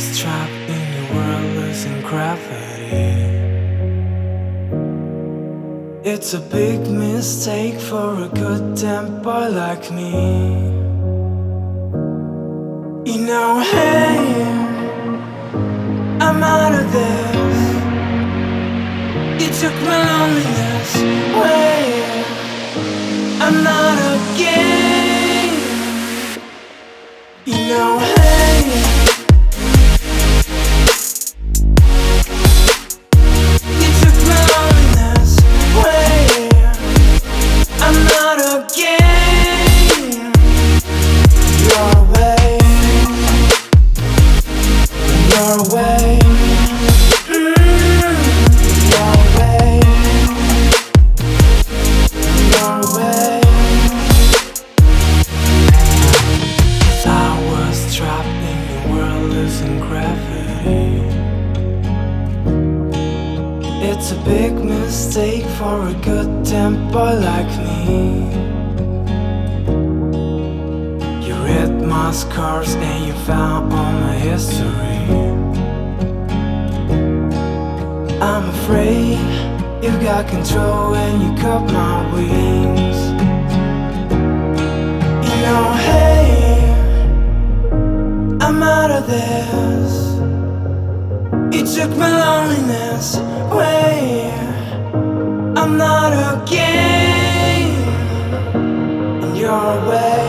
was trapped in your world losing gravity. It's a big mistake for a good boy like me. You know, hey, I'm out of this. You took my loneliness away. I'm not again. You know, It's a big mistake for a good damn boy like me. You read my scars and you found all my history. I'm afraid you got control and you cut my wings. You know, hey, I'm out of this. You took my loneliness away. I'm not again in your way.